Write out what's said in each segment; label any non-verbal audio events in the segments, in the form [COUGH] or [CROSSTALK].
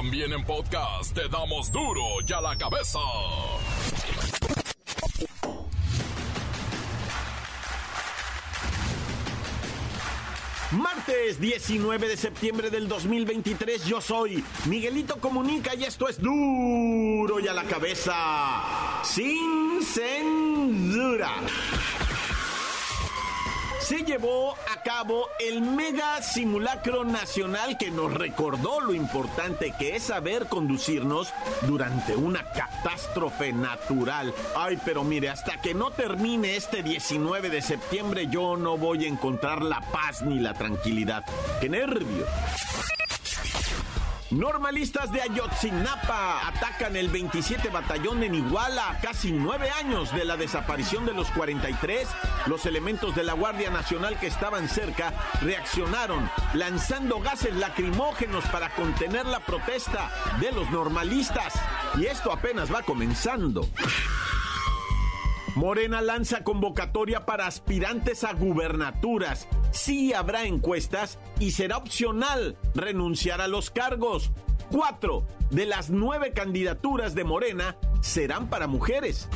También en podcast te damos duro y a la cabeza. Martes 19 de septiembre del 2023, yo soy Miguelito Comunica y esto es duro y a la cabeza, sin censura se llevó a cabo el mega simulacro nacional que nos recordó lo importante que es saber conducirnos durante una catástrofe natural. Ay, pero mire, hasta que no termine este 19 de septiembre yo no voy a encontrar la paz ni la tranquilidad. ¡Qué nervio! Normalistas de Ayotzinapa atacan el 27 Batallón en Iguala casi nueve años de la desaparición de los 43. Los elementos de la Guardia Nacional que estaban cerca reaccionaron lanzando gases lacrimógenos para contener la protesta de los normalistas. Y esto apenas va comenzando. Morena lanza convocatoria para aspirantes a gubernaturas. Sí habrá encuestas y será opcional renunciar a los cargos. Cuatro de las nueve candidaturas de Morena serán para mujeres.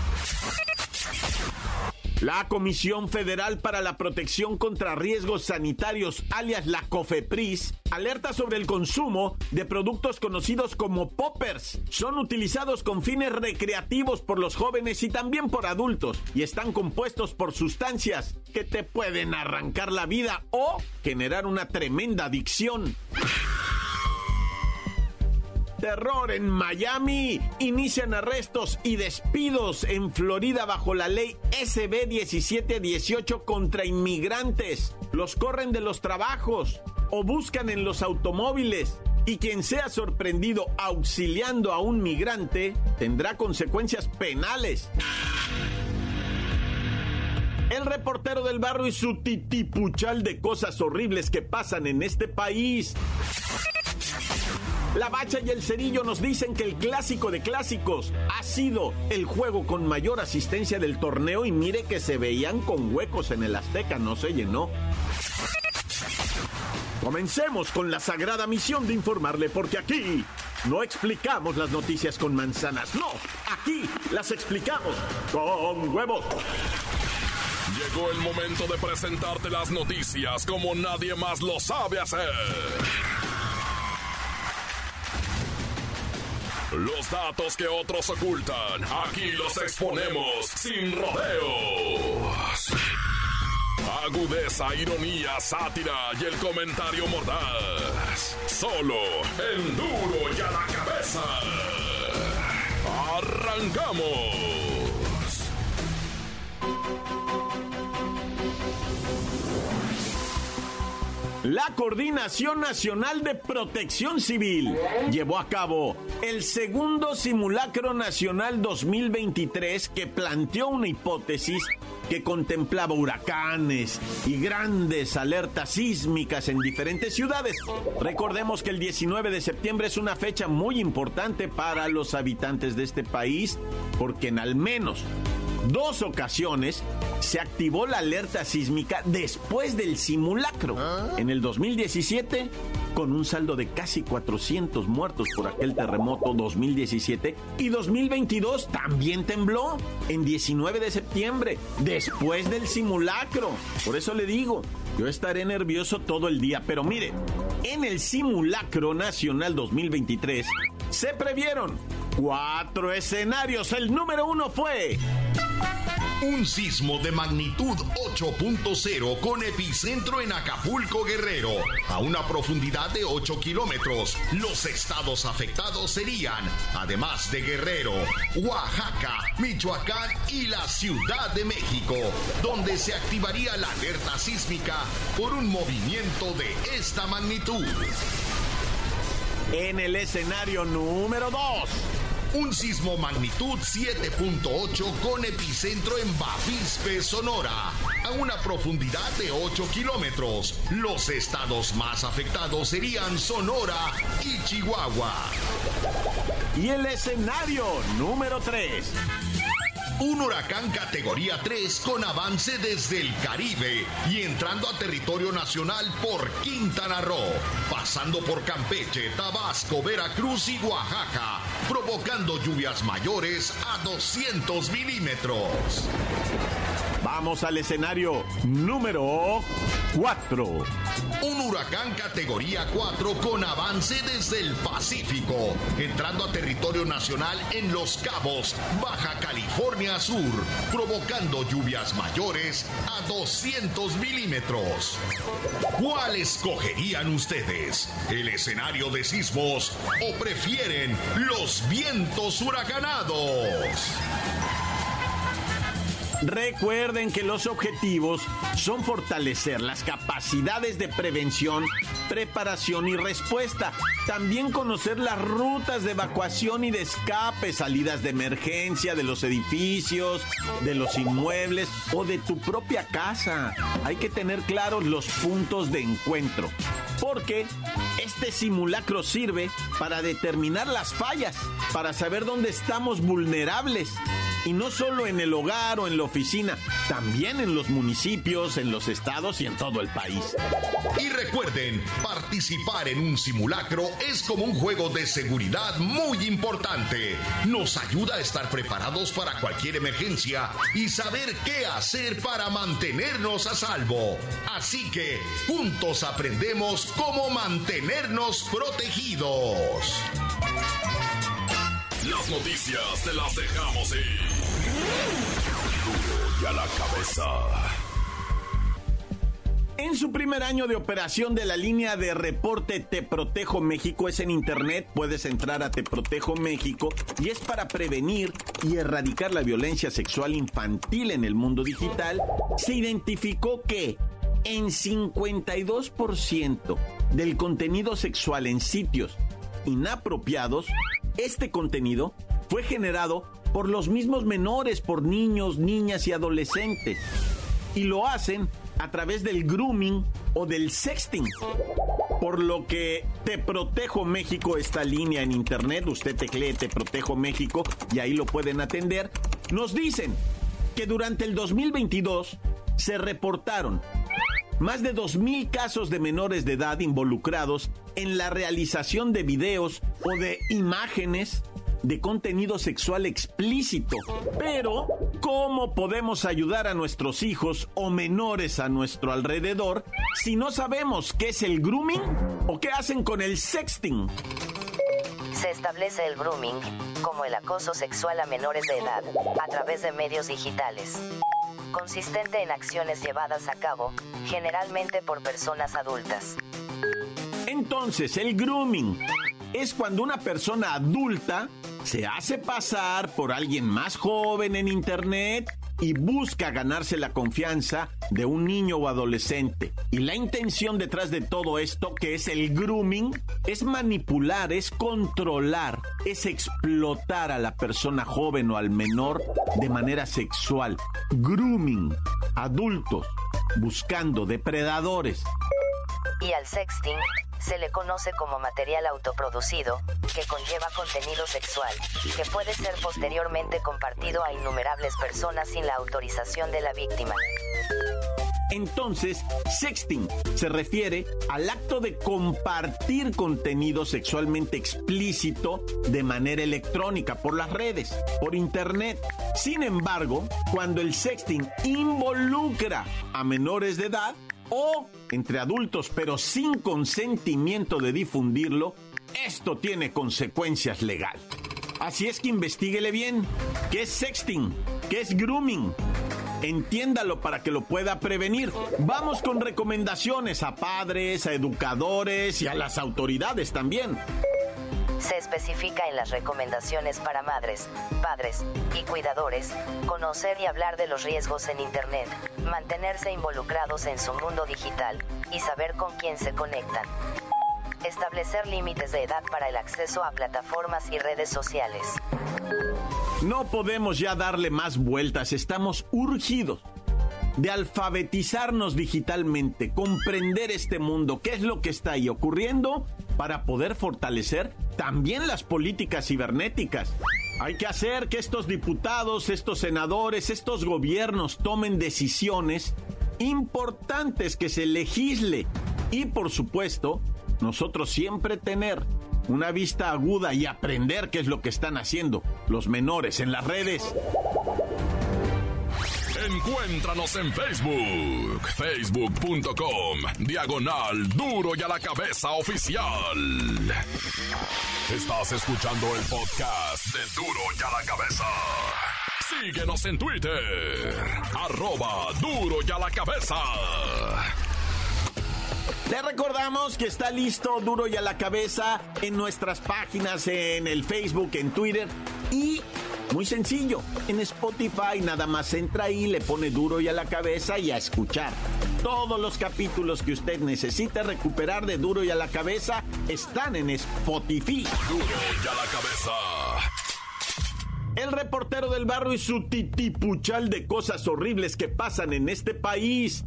La Comisión Federal para la Protección contra Riesgos Sanitarios, alias la COFEPRIS, alerta sobre el consumo de productos conocidos como poppers. Son utilizados con fines recreativos por los jóvenes y también por adultos y están compuestos por sustancias que te pueden arrancar la vida o generar una tremenda adicción terror en Miami. Inician arrestos y despidos en Florida bajo la ley SB 1718 contra inmigrantes. Los corren de los trabajos o buscan en los automóviles. Y quien sea sorprendido auxiliando a un migrante tendrá consecuencias penales. El reportero del barrio y su titipuchal de cosas horribles que pasan en este país. La Bacha y el Cerillo nos dicen que el clásico de clásicos ha sido el juego con mayor asistencia del torneo y mire que se veían con huecos en el Azteca, no se llenó. Comencemos con la sagrada misión de informarle porque aquí no explicamos las noticias con manzanas, no, aquí las explicamos con huevos. Llegó el momento de presentarte las noticias como nadie más lo sabe hacer. Los datos que otros ocultan, aquí los exponemos sin rodeos. Agudeza, ironía, sátira y el comentario mordaz. Solo el duro y a la cabeza. ¡Arrancamos! La Coordinación Nacional de Protección Civil llevó a cabo el segundo simulacro nacional 2023 que planteó una hipótesis que contemplaba huracanes y grandes alertas sísmicas en diferentes ciudades. Recordemos que el 19 de septiembre es una fecha muy importante para los habitantes de este país porque en al menos dos ocasiones se activó la alerta sísmica después del simulacro. ¿Ah? En el 2017, con un saldo de casi 400 muertos por aquel terremoto 2017. Y 2022 también tembló en 19 de septiembre, después del simulacro. Por eso le digo, yo estaré nervioso todo el día. Pero mire, en el simulacro nacional 2023 se previeron cuatro escenarios. El número uno fue un sismo de magnitud 8.0 con epicentro en Acapulco Guerrero, a una profundidad de 8 kilómetros. Los estados afectados serían, además de Guerrero, Oaxaca, Michoacán y la Ciudad de México, donde se activaría la alerta sísmica por un movimiento de esta magnitud. En el escenario número 2 un sismo magnitud 7.8 con epicentro en Bavispe, Sonora, a una profundidad de 8 kilómetros. Los estados más afectados serían Sonora y Chihuahua. Y el escenario número 3 un huracán categoría 3 con avance desde el Caribe y entrando a territorio nacional por Quintana Roo, pasando por Campeche, Tabasco, Veracruz y Oaxaca, provocando lluvias mayores a 200 milímetros. Vamos al escenario número 4. Un huracán categoría 4 con avance desde el Pacífico, entrando a territorio nacional en Los Cabos, Baja California Sur, provocando lluvias mayores a 200 milímetros. ¿Cuál escogerían ustedes? ¿El escenario de sismos o prefieren los vientos huracanados? Recuerden que los objetivos son fortalecer las capacidades de prevención, preparación y respuesta. También conocer las rutas de evacuación y de escape, salidas de emergencia de los edificios, de los inmuebles o de tu propia casa. Hay que tener claros los puntos de encuentro. Porque este simulacro sirve para determinar las fallas, para saber dónde estamos vulnerables y no solo en el hogar o en la oficina, también en los municipios, en los estados y en todo el país. Y recuerden, participar en un simulacro es como un juego de seguridad muy importante. Nos ayuda a estar preparados para cualquier emergencia y saber qué hacer para mantenernos a salvo. Así que juntos aprendemos cómo mantenernos protegidos. Las noticias te las dejamos ir. A la cabeza. En su primer año de operación de la línea de reporte Te Protejo México es en internet, puedes entrar a Te Protejo México y es para prevenir y erradicar la violencia sexual infantil en el mundo digital. Se identificó que en 52% del contenido sexual en sitios inapropiados este contenido fue generado por los mismos menores, por niños, niñas y adolescentes. Y lo hacen a través del grooming o del sexting. Por lo que Te Protejo México, esta línea en internet, usted teclee Te Protejo México y ahí lo pueden atender, nos dicen que durante el 2022 se reportaron más de 2.000 casos de menores de edad involucrados en la realización de videos o de imágenes de contenido sexual explícito. Pero, ¿cómo podemos ayudar a nuestros hijos o menores a nuestro alrededor si no sabemos qué es el grooming o qué hacen con el sexting? Se establece el grooming como el acoso sexual a menores de edad a través de medios digitales consistente en acciones llevadas a cabo, generalmente por personas adultas. Entonces, el grooming es cuando una persona adulta se hace pasar por alguien más joven en Internet y busca ganarse la confianza de un niño o adolescente. Y la intención detrás de todo esto, que es el grooming, es manipular, es controlar, es explotar a la persona joven o al menor de manera sexual. Grooming, adultos, buscando depredadores. Y al sexting se le conoce como material autoproducido, que conlleva contenido sexual, que puede ser posteriormente compartido a innumerables personas sin la autorización de la víctima. Entonces, sexting se refiere al acto de compartir contenido sexualmente explícito de manera electrónica por las redes, por internet. Sin embargo, cuando el sexting involucra a menores de edad, o entre adultos pero sin consentimiento de difundirlo, esto tiene consecuencias legales. Así es que investiguele bien. ¿Qué es sexting? ¿Qué es grooming? Entiéndalo para que lo pueda prevenir. Vamos con recomendaciones a padres, a educadores y a las autoridades también se especifica en las recomendaciones para madres, padres y cuidadores, conocer y hablar de los riesgos en Internet, mantenerse involucrados en su mundo digital y saber con quién se conectan. Establecer límites de edad para el acceso a plataformas y redes sociales. No podemos ya darle más vueltas, estamos urgidos de alfabetizarnos digitalmente, comprender este mundo, qué es lo que está ahí ocurriendo para poder fortalecer también las políticas cibernéticas. Hay que hacer que estos diputados, estos senadores, estos gobiernos tomen decisiones importantes, que se legisle y por supuesto nosotros siempre tener una vista aguda y aprender qué es lo que están haciendo los menores en las redes. Encuéntranos en Facebook, facebook.com, diagonal duro y a la cabeza oficial. Estás escuchando el podcast de duro y a la cabeza. Síguenos en Twitter, arroba duro y a la cabeza. Le recordamos que está listo duro y a la cabeza en nuestras páginas, en el Facebook, en Twitter y muy sencillo, en Spotify nada más entra ahí, le pone duro y a la cabeza y a escuchar. Todos los capítulos que usted necesita recuperar de duro y a la cabeza están en Spotify. Duro y a la cabeza. El reportero del barrio y su titipuchal de cosas horribles que pasan en este país.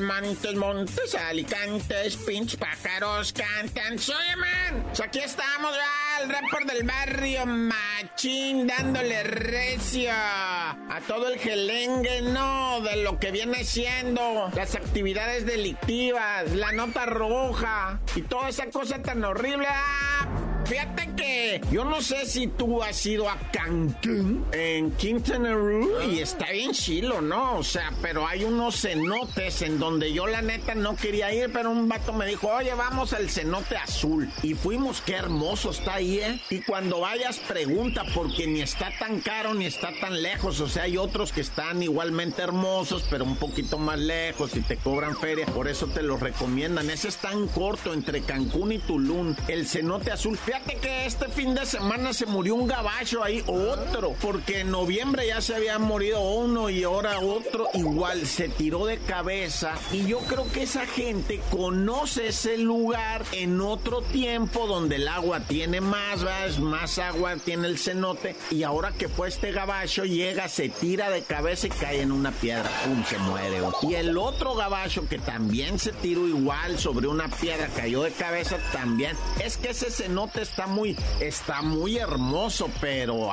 Montes, montes, alicantes, pinch pájaros cantan. Soy man. Pues aquí estamos, ya, el report del barrio machín, dándole recio a todo el gelengue, no, de lo que viene siendo las actividades delictivas, la nota roja y toda esa cosa tan horrible. Ah, Fíjate que yo no sé si tú has ido a Cancún, en Quintana Roo, y está bien chilo, ¿no? O sea, pero hay unos cenotes en donde yo la neta no quería ir, pero un vato me dijo, oye, vamos al cenote azul. Y fuimos, qué hermoso está ahí, ¿eh? Y cuando vayas, pregunta, porque ni está tan caro ni está tan lejos. O sea, hay otros que están igualmente hermosos, pero un poquito más lejos y te cobran feria. Por eso te lo recomiendan. Ese es tan corto entre Cancún y Tulum. El cenote azul. Fíjate que este fin de semana se murió un gabacho ahí, otro, porque en noviembre ya se había morido uno y ahora otro, igual se tiró de cabeza. Y yo creo que esa gente conoce ese lugar en otro tiempo donde el agua tiene más, más agua tiene el cenote. Y ahora que fue este gabacho, llega, se tira de cabeza y cae en una piedra, ¡pum! se muere. Y el otro gabacho que también se tiró igual sobre una piedra, cayó de cabeza también. Es que ese cenote está muy, está muy hermoso, pero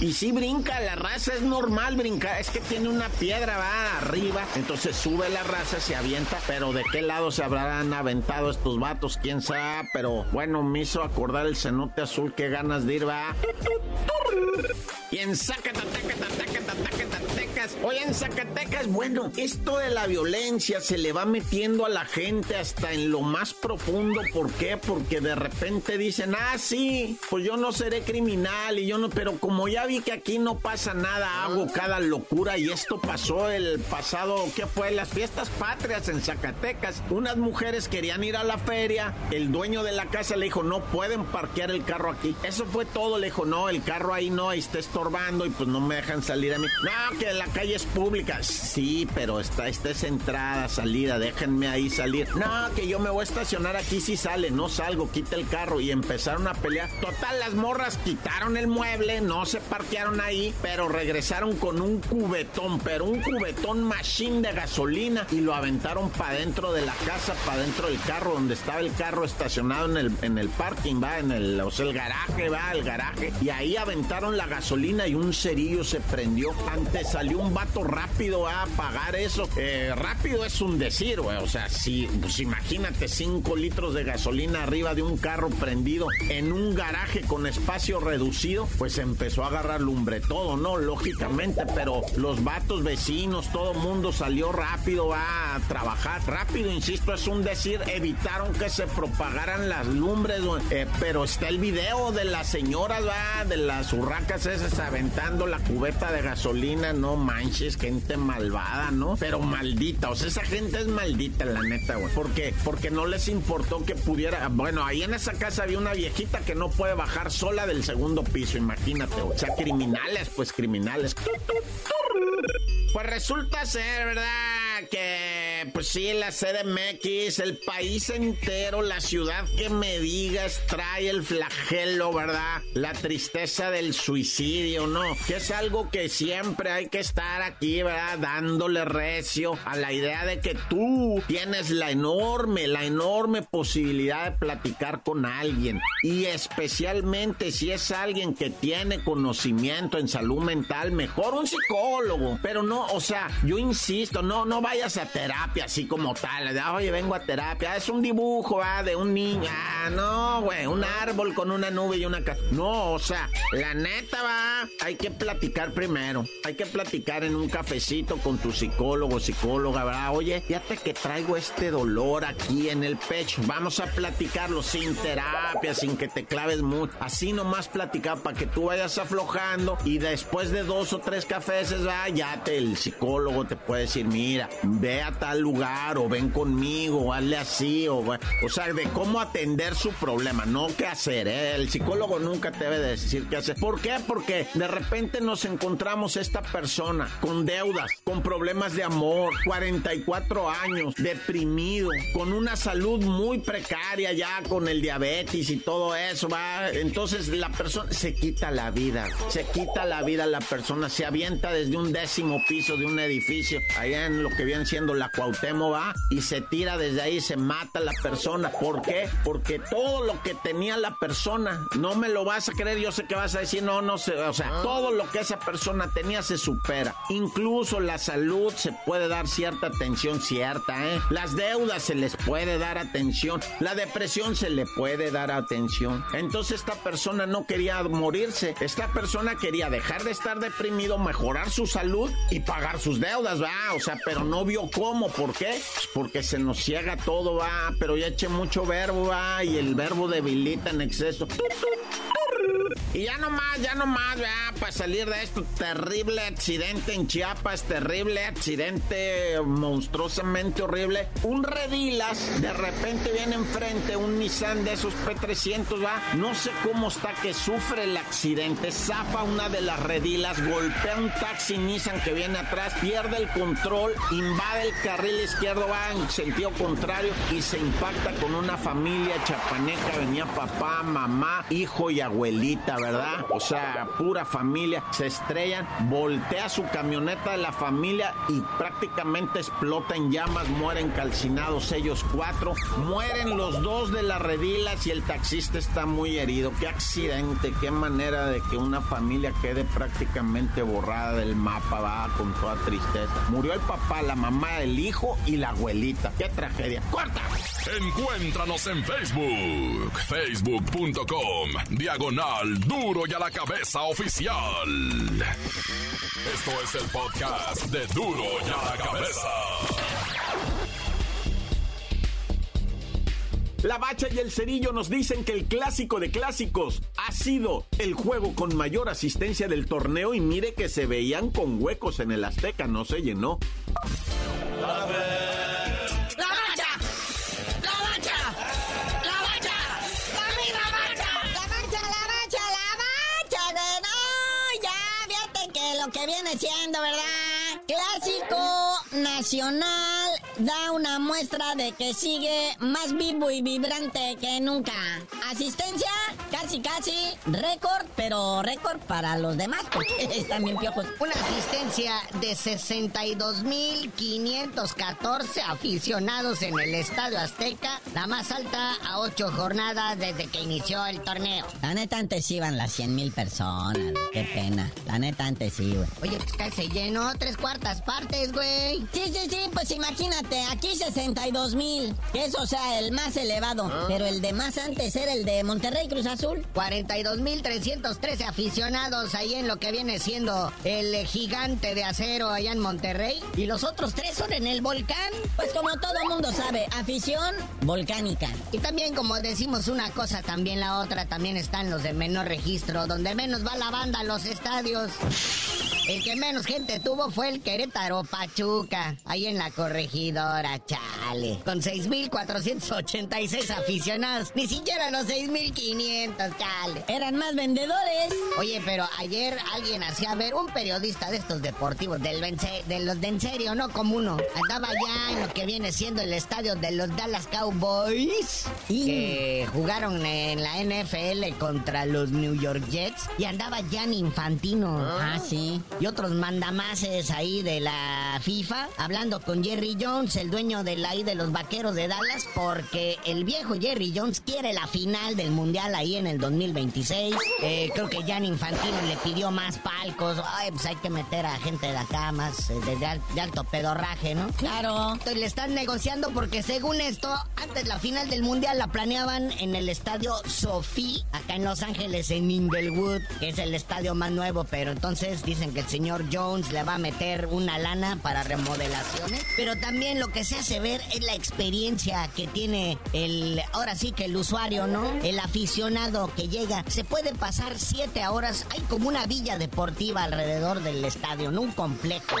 y si brinca, la raza es normal brincar, es que tiene una piedra va arriba, entonces sube la raza, se avienta, pero de qué lado se habrán aventado estos vatos, quién sabe, pero bueno, me hizo acordar el cenote azul, qué ganas de ir, va. [LAUGHS] Y en Zacatecas, Oye, en Zacatecas, bueno, esto de la violencia se le va metiendo a la gente hasta en lo más profundo. ¿Por qué? Porque de repente dicen, ah, sí, pues yo no seré criminal y yo no, pero como ya vi que aquí no pasa nada, hago cada locura y esto pasó el pasado, ¿qué fue? Las fiestas patrias en Zacatecas. Unas mujeres querían ir a la feria, el dueño de la casa le dijo, no pueden parquear el carro aquí. Eso fue todo, le dijo, no, el carro ahí no, ahí está estorbando y pues no me dejan salir a mí. No, que la calle es pública. Sí, pero está, esta es entrada, salida, déjenme ahí salir. No, que yo me voy a estacionar aquí si sale, no salgo, quita el carro y empezaron a pelear. Total, las morras quitaron el mueble, no se parquearon ahí, pero regresaron con un cubetón, pero un cubetón machine de gasolina y lo aventaron para dentro de la casa, para dentro del carro, donde estaba el carro estacionado en el, en el parking, va, en el, o sea, el garaje, va, el garaje. Y ahí aventaron la gasolina y un cerillo se prendió. Antes salió un vato rápido a apagar eso. Eh, rápido es un decir, güey. O sea, si, pues imagínate 5 litros de gasolina arriba de un carro prendido en un garaje con espacio reducido, pues empezó a agarrar lumbre todo, ¿no? Lógicamente, pero los vatos vecinos, todo mundo salió rápido a trabajar. Rápido, insisto, es un decir, evitaron que se propagaran las lumbres, eh, pero está el video de las señoras, va, de las urracas esas aventando la cubeta de gasolina, no manches, gente malvada, ¿no? Pero maldita, o sea, esa gente es maldita, la neta, güey. ¿Por qué? Porque no les importó que pudiera. Bueno, ahí en esa casa había una viejita que no puede bajar sola del segundo piso, imagínate, O sea, criminales, pues criminales. [LAUGHS] Pues resulta ser, ¿verdad? Que, pues sí, la CDMX, el país entero, la ciudad que me digas, trae el flagelo, ¿verdad? La tristeza del suicidio, ¿no? Que es algo que siempre hay que estar aquí, ¿verdad? Dándole recio a la idea de que tú tienes la enorme, la enorme posibilidad de platicar con alguien. Y especialmente si es alguien que tiene conocimiento en salud mental, mejor un psicólogo. Pero no, o sea, yo insisto, no, no vayas a terapia así como tal. Oye, vengo a terapia. Es un dibujo, ¿va? De un niño. Ah, no, güey, un árbol con una nube y una casa. No, o sea, la neta va. Hay que platicar primero. Hay que platicar en un cafecito con tu psicólogo, psicóloga, ¿verdad? Oye, fíjate que traigo este dolor aquí en el pecho. Vamos a platicarlo sin terapia, sin que te claves mucho. Así nomás platicar para que tú vayas aflojando y después de dos o tres cafés, ¿verdad? ya te, el psicólogo te puede decir, mira, ve a tal lugar o ven conmigo, o hazle así, o, o sea, de cómo atender su problema, no qué hacer, ¿eh? El psicólogo nunca te debe decir qué hacer. ¿Por qué? Porque de repente nos encontramos esta persona con deudas, con problemas de amor, 44 años, deprimido, con una salud muy precaria ya, con el diabetes y todo eso, va. Entonces la persona se quita la vida, se quita la vida la persona, se avienta desde un décimo piso de un edificio, allá en lo que viene siendo la Cuauhtémoc, va, y se tira desde ahí, se mata la persona. ¿Por qué? Porque todo lo que tenía la persona, no me lo vas a creer, yo sé que vas a decir, no, no sé, o sea, todo lo que esa persona tenía se supera. Incluso la salud se puede dar cierta atención, cierta, ¿eh? Las deudas se les puede dar atención, la depresión se le puede dar atención. Entonces esta persona no quería morirse, esta persona quería dejar de estar deprimido, mejorar su salud y pagar sus deudas, va, o sea, pero no vio cómo, ¿por qué? Pues porque se nos ciega todo, va, pero ya eché mucho verbo, va, y el verbo debilita en exceso. Y ya nomás, ya nomás, vea, para salir de esto, terrible accidente en Chiapas, terrible accidente monstruosamente horrible. Un Redilas, de repente viene enfrente un Nissan de esos P300, va. No sé cómo está que sufre el accidente, zafa una de las Redilas, golpea un taxi Nissan que viene atrás, pierde el control, invade el carril izquierdo, va en sentido contrario y se impacta con una familia chapaneca. Venía papá, mamá, hijo y abuelita, ¿verdad? O sea, pura familia. Se estrellan, voltea su camioneta de la familia y prácticamente explota en llamas, mueren calcinados ellos cuatro. Mueren los dos de las redilas y el taxista está muy herido. Qué accidente, qué manera de que una familia quede prácticamente borrada del mapa, va con toda tristeza. Murió el papá, la mamá, el hijo y la abuelita. Qué tragedia. ¡Corta! Encuéntranos en Facebook, facebook.com, diagonal duro y a la cabeza oficial. Esto es el podcast de duro y a la cabeza. La Bacha y el Cerillo nos dicen que el clásico de clásicos ha sido el juego con mayor asistencia del torneo y mire que se veían con huecos en el Azteca, no se llenó. ¡La ¿verdad? Clásico nacional da una muestra de que sigue más vivo y vibrante que nunca. Asistencia, casi casi, récord, pero récord para los demás, porque [LAUGHS] están bien piojos. Una asistencia de 62.514 aficionados en el Estadio Azteca, la más alta a ocho jornadas desde que inició el torneo. La neta antes iban las 100 mil personas, qué pena. La neta antes sí, güey. Oye, pues se llenó tres cuartas partes, güey. Sí, sí, sí, pues imagínate, aquí 62 mil, que es, o sea, el más elevado. Pero el de más antes era el de Monterrey Cruz Azul. 42.313 aficionados ahí en lo que viene siendo el gigante de acero allá en Monterrey. Y los otros tres son en el volcán. Pues como todo mundo sabe, afición volcánica. Y también como decimos una cosa, también la otra, también están los de menor registro, donde menos va la banda a los estadios. El que menos gente tuvo fue el Querétaro Pachuca, ahí en la corregidora, chale. Con 6.486 aficionados, ni siquiera los 6.500, chale. Eran más vendedores. Oye, pero ayer alguien hacía ver, un periodista de estos deportivos, del de los de en serio, no como uno, andaba ya en lo que viene siendo el estadio de los Dallas Cowboys, que jugaron en la NFL contra los New York Jets, y andaba Jan Infantino. Ah, sí y otros mandamases ahí de la FIFA, hablando con Jerry Jones, el dueño de la ahí de los vaqueros de Dallas, porque el viejo Jerry Jones quiere la final del mundial ahí en el 2026. Eh, creo que Jan Infantino le pidió más palcos. Ay, pues hay que meter a gente de acá más eh, de, alto pedorraje, ¿no? Claro. Entonces le están negociando porque según esto, antes la final del mundial la planeaban en el estadio Sophie, acá en Los Ángeles, en Inglewood, que es el estadio más nuevo, pero entonces dicen que el señor Jones le va a meter una lana para remodelaciones, pero también lo que se hace ver es la experiencia que tiene el, ahora sí que el usuario, ¿no? El aficionado que llega. Se puede pasar siete horas, hay como una villa deportiva alrededor del estadio, ¿no? Un complejo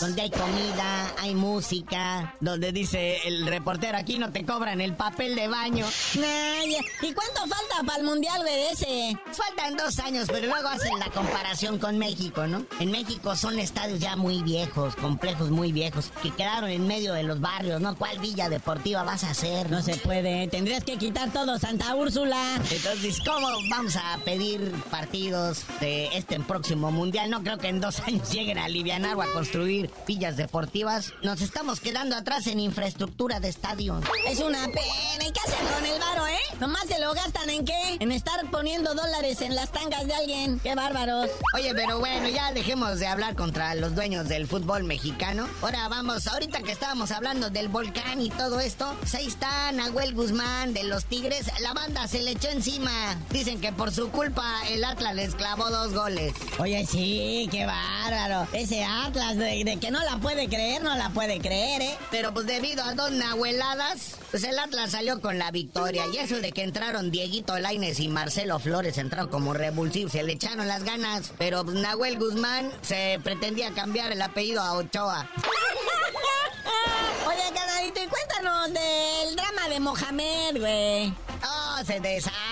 donde hay comida, hay música, donde dice el reportero aquí no te cobran el papel de baño. ¿Y cuánto falta para el mundial de ese? Faltan dos años, pero luego hacen la comparación con México, ¿no? En México son estadios ya muy viejos, complejos muy viejos, que quedaron en medio de los barrios, ¿no? ¿Cuál villa deportiva vas a hacer? No se puede, tendrías que quitar todo Santa Úrsula. Entonces, ¿cómo vamos a pedir partidos de este próximo mundial? No creo que en dos [LAUGHS] años lleguen a aliviar o a construir villas deportivas, nos estamos quedando atrás en infraestructura de estadio. Es una pena. ¿Y qué hacen con el varo, eh? Nomás se lo gastan en qué? En estar poniendo dólares en las tangas de alguien. ¡Qué bárbaros! Oye, pero bueno, ya dejemos de hablar contra los dueños del fútbol mexicano. Ahora vamos, ahorita que estábamos hablando del volcán y todo esto, pues ahí está Nahuel Guzmán de los Tigres. La banda se le echó encima. Dicen que por su culpa el Atlas les clavó dos goles. Oye, sí, qué bárbaro. Ese Atlas de, de que no la puede creer, no la puede creer, ¿eh? Pero pues debido a dos nahueladas, pues el Atlas salió con la victoria. Y eso de que entraron Dieguito Laines y Marcelo Flores entraron como revulsivos, se le echaron las ganas. Pero pues, Nahuel Guzmán se pretendía cambiar el apellido a Ochoa. [LAUGHS] Oye, canadito, y cuéntanos del drama de Mohamed, güey. Oh, se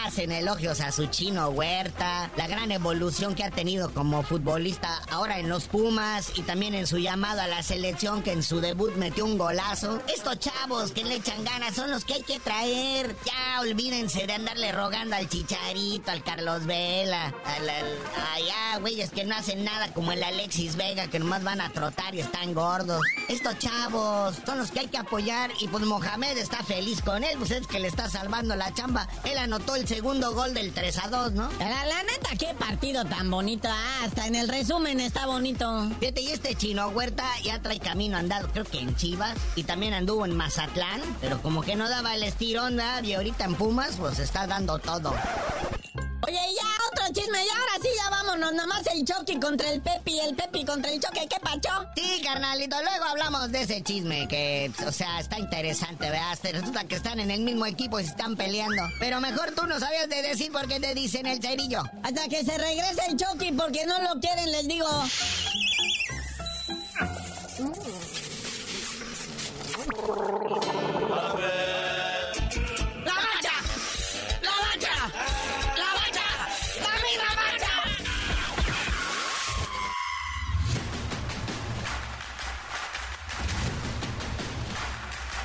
deshacen elogios a su chino Huerta, la gran evolución que ha tenido como futbolista ahora en los Pumas y también en su llamado a la selección que en su debut metió un golazo. Estos chavos que le echan ganas son los que hay que traer. Ya olvídense de andarle rogando al Chicharito, al Carlos Vela, al, allá, güeyes que no hacen nada como el Alexis Vega que nomás van a trotar y están gordos. Estos chavos son los que hay que apoyar y pues Mohamed está feliz con él, pues es que le está salvando la chamba. Él anotó el segundo gol del 3 a 2, ¿no? La, neta, qué partido tan bonito. Ah, hasta en el resumen está bonito. Fíjate, y este chino Huerta ya trae camino andado, creo que en Chivas. Y también anduvo en Mazatlán. Pero como que no daba el estirón, ¿verdad? Y ahorita en Pumas, pues está dando todo. Oye, ya otro chisme, y ahora sí ya vámonos, nomás el Chucky contra el Pepi, el Pepi contra el Chucky, ¿qué pacho? Sí, carnalito, luego hablamos de ese chisme que, o sea, está interesante, ¿verdad? Resulta que están en el mismo equipo y se están peleando. Pero mejor tú no sabías de decir por qué te dicen el cerillo. Hasta que se regrese el Chucky porque no lo quieren, les digo.